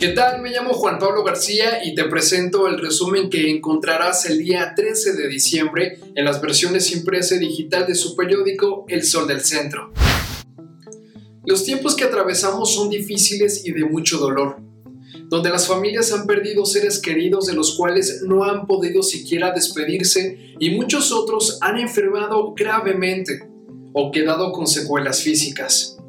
¿Qué tal? Me llamo Juan Pablo García y te presento el resumen que encontrarás el día 13 de diciembre en las versiones impresa y digital de su periódico El Sol del Centro. Los tiempos que atravesamos son difíciles y de mucho dolor, donde las familias han perdido seres queridos de los cuales no han podido siquiera despedirse y muchos otros han enfermado gravemente o quedado con secuelas físicas.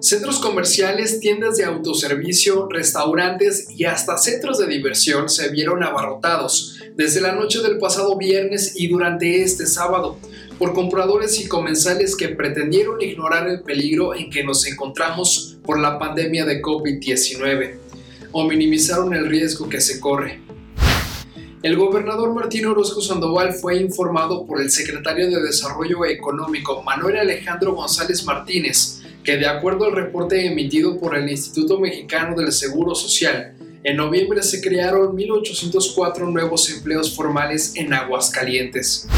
Centros comerciales, tiendas de autoservicio, restaurantes y hasta centros de diversión se vieron abarrotados desde la noche del pasado viernes y durante este sábado por compradores y comensales que pretendieron ignorar el peligro en que nos encontramos por la pandemia de COVID-19 o minimizaron el riesgo que se corre. El gobernador Martín Orozco Sandoval fue informado por el secretario de Desarrollo Económico Manuel Alejandro González Martínez que de acuerdo al reporte emitido por el Instituto Mexicano del Seguro Social, en noviembre se crearon 1.804 nuevos empleos formales en Aguascalientes.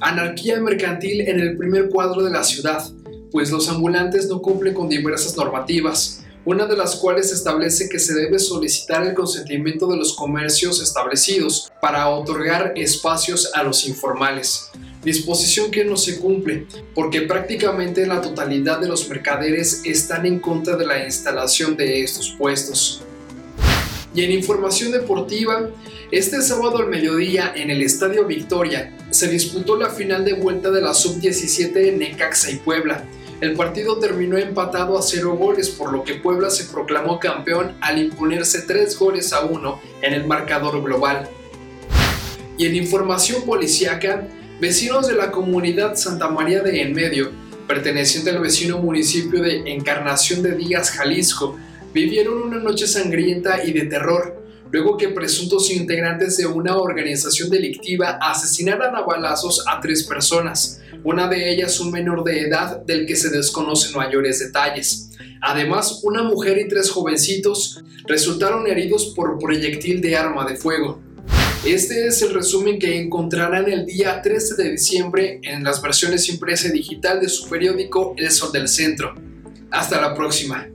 Anarquía mercantil en el primer cuadro de la ciudad, pues los ambulantes no cumplen con diversas normativas, una de las cuales establece que se debe solicitar el consentimiento de los comercios establecidos para otorgar espacios a los informales disposición que no se cumple, porque prácticamente la totalidad de los mercaderes están en contra de la instalación de estos puestos. Y en información deportiva, este sábado al mediodía en el Estadio Victoria se disputó la final de vuelta de la Sub-17 en Necaxa y Puebla. El partido terminó empatado a cero goles, por lo que Puebla se proclamó campeón al imponerse tres goles a uno en el marcador global. Y en información policíaca, Vecinos de la comunidad Santa María de Enmedio, perteneciente al vecino municipio de Encarnación de Díaz, Jalisco, vivieron una noche sangrienta y de terror, luego que presuntos integrantes de una organización delictiva asesinaran a balazos a tres personas, una de ellas un menor de edad del que se desconocen mayores detalles. Además, una mujer y tres jovencitos resultaron heridos por proyectil de arma de fuego. Este es el resumen que encontrarán el día 13 de diciembre en las versiones impresa y digital de su periódico El Sol del Centro. Hasta la próxima.